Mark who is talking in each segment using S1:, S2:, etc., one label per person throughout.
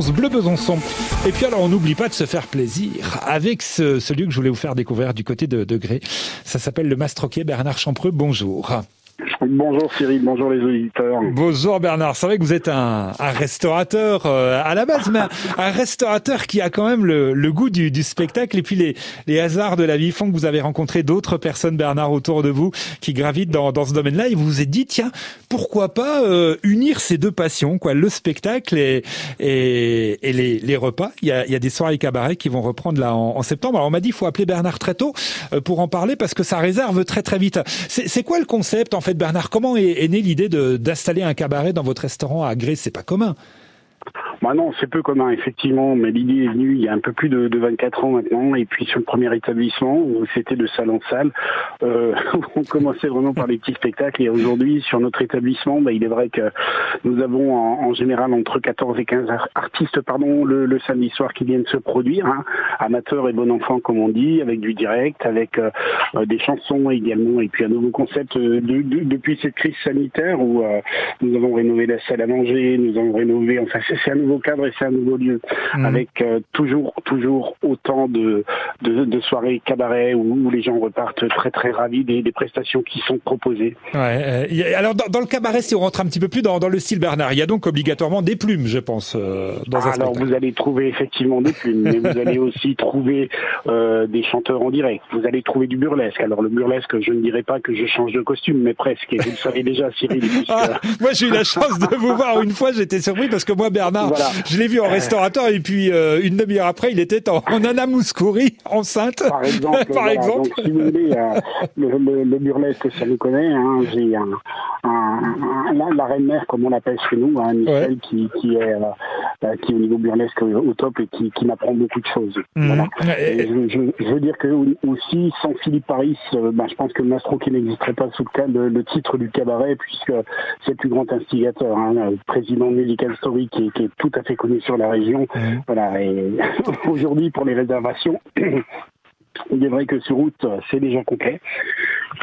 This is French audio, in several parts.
S1: Bleu Besançon. Et puis alors, on n'oublie pas de se faire plaisir avec ce, ce, lieu que je voulais vous faire découvrir du côté de, de Gré. Ça s'appelle le Mastroquet. Bernard Champreux, bonjour.
S2: Bonjour Cyril, bonjour les auditeurs.
S1: Bonjour Bernard, c'est vrai que vous êtes un, un restaurateur euh, à la base, mais un, restaurateur qui a quand même le, le goût du, du, spectacle et puis les, les, hasards de la vie font que vous avez rencontré d'autres personnes, Bernard, autour de vous qui gravitent dans, dans ce domaine-là et vous vous êtes dit, tiens, pourquoi pas euh, unir ces deux passions, quoi, le spectacle et, et, et les, les, repas. Il y, a, il y a des soirées cabaret qui vont reprendre là en, en septembre. Alors on m'a dit, il faut appeler Bernard très tôt euh, pour en parler parce que ça réserve très très vite. C'est quoi le concept en fait, Bernard Bernard, comment est, est née l'idée d'installer un cabaret dans votre restaurant à Gré C'est pas commun.
S2: Bah non, c'est peu commun, effectivement, mais l'idée est venue il y a un peu plus de, de 24 ans maintenant, et puis sur le premier établissement, où c'était de salle en salle, euh, on commençait vraiment par les petits spectacles, et aujourd'hui, sur notre établissement, bah, il est vrai que nous avons en, général entre 14 et 15 artistes pardon, le, samedi soir qui viennent se produire, hein, amateurs et bon enfants comme on dit, avec du direct, avec euh, des chansons également, et puis un nouveau concept de, de, depuis cette crise sanitaire où euh, nous avons rénové la salle à manger, nous avons rénové, enfin c'est un nouveau cadre et c'est un nouveau lieu, mmh. avec euh, toujours toujours autant de, de, de soirées cabaret où, où, les gens repartent très très ravis des, des prestations qui sont proposées.
S1: Ouais, euh, alors dans, dans, le cabaret, si on rentre un petit peu plus dans, dans, le style Bernard, il y a donc obligatoirement des plumes, je pense. Euh, dans un
S2: alors vous allez trouver effectivement des plumes, mais vous allez aussi trouver des chanteurs en direct. Vous allez trouver du burlesque. Alors le burlesque, je ne dirais pas que je change de costume, mais presque. Et vous le savez déjà, Cyril. Puisque...
S1: Ah, moi, j'ai eu la chance de vous voir une fois. J'étais surpris parce que moi, Bernard, voilà. Je l'ai vu en restaurateur et puis euh, une demi-heure après, il était en, en Anna Mouskouri, enceinte.
S2: Par exemple. Par voilà. exemple. Donc, si vous voulez, euh, le, le, le, burlesque, ça nous connaît. Hein. J'ai un, un, un, la, la, reine mère, comme on l'appelle chez nous, hein, Michel, ouais. qui, qui, est, euh, qui est au niveau burlesque au top et qui, qui m'apprend beaucoup de choses. Mmh. Voilà. Et je, je, je, veux dire que aussi, sans Philippe Paris, ben, je pense que Mastro qui n'existerait pas sous le, le, le, titre du cabaret, puisque c'est le plus grand instigateur, hein, président de Medical Story, qui est, qui est tout à fait connu sur la région. Mmh. Voilà. Et aujourd'hui, pour les réservations, il est vrai que sur route, c'est déjà complet.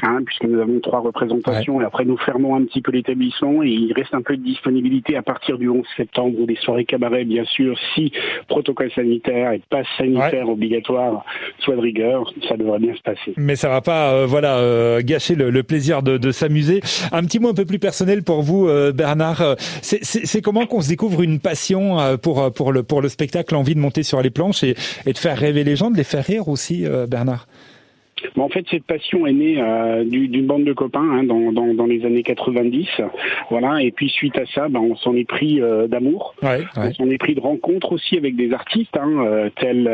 S2: Hein, puisque nous avons trois représentations ouais. et après nous fermons un petit peu l'établissement et il reste un peu de disponibilité à partir du 11 septembre ou des soirées cabaret bien sûr si protocole sanitaire et passe sanitaire ouais. obligatoire soit de rigueur ça devrait bien se passer.
S1: Mais ça va pas euh, voilà euh, gâcher le, le, plaisir de, de s'amuser. Un petit mot un peu plus personnel pour vous euh, Bernard, c'est comment qu'on se découvre une passion euh, pour pour le pour le spectacle, envie de monter sur les planches et, et de faire rêver les gens, de les faire rire aussi euh, Bernard?
S2: Bon, en fait, cette passion est née euh, d'une bande de copains hein, dans, dans, dans, les années 90. Voilà. Et puis, suite à ça, ben, on s'en est pris euh, d'amour.
S1: Ouais, ouais.
S2: On s'en est pris de rencontres aussi avec des artistes, hein, euh, tels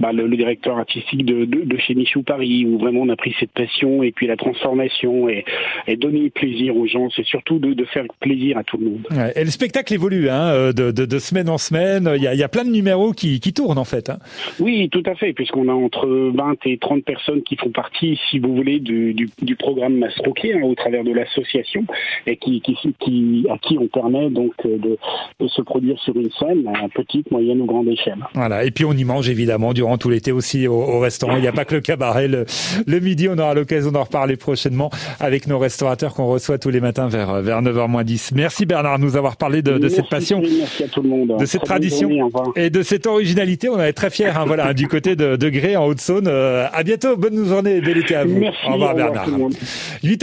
S2: ben, le, le, directeur artistique de, de, de, chez Michou Paris, où vraiment on a pris cette passion et puis la transformation et, et donner plaisir aux gens. C'est surtout de, de, faire plaisir à tout le monde.
S1: Ouais. Et le spectacle évolue hein, de, semaine en semaine. Il y a, il y a plein de numéros qui, qui tournent, en fait. Hein.
S2: Oui, tout à fait, puisqu'on a entre 20 et 30 personnes qui font partie, si vous voulez, du, du, du programme Mastroquet hein, au travers de l'association et qui, qui, qui, à qui on permet donc euh, de, de, se produire sur une scène à petite, moyenne ou grande échelle.
S1: Voilà, et puis on y mange évidemment durant tout l'été aussi au, au restaurant. Il n'y a pas que le cabaret. Le, le midi, on aura l'occasion d'en reparler prochainement avec nos restaurateurs qu'on reçoit tous les matins vers, vers 9h 10. Merci Bernard de nous avoir parlé de, de
S2: merci,
S1: cette passion,
S2: merci à tout le monde.
S1: de cette très tradition et de cette originalité. On est très fiers, hein, voilà, du côté de, de Gré en Haute-Saône. Euh, à bientôt, bonne journée, bel été à vous.
S2: Merci,
S1: au revoir Bernard. 8 h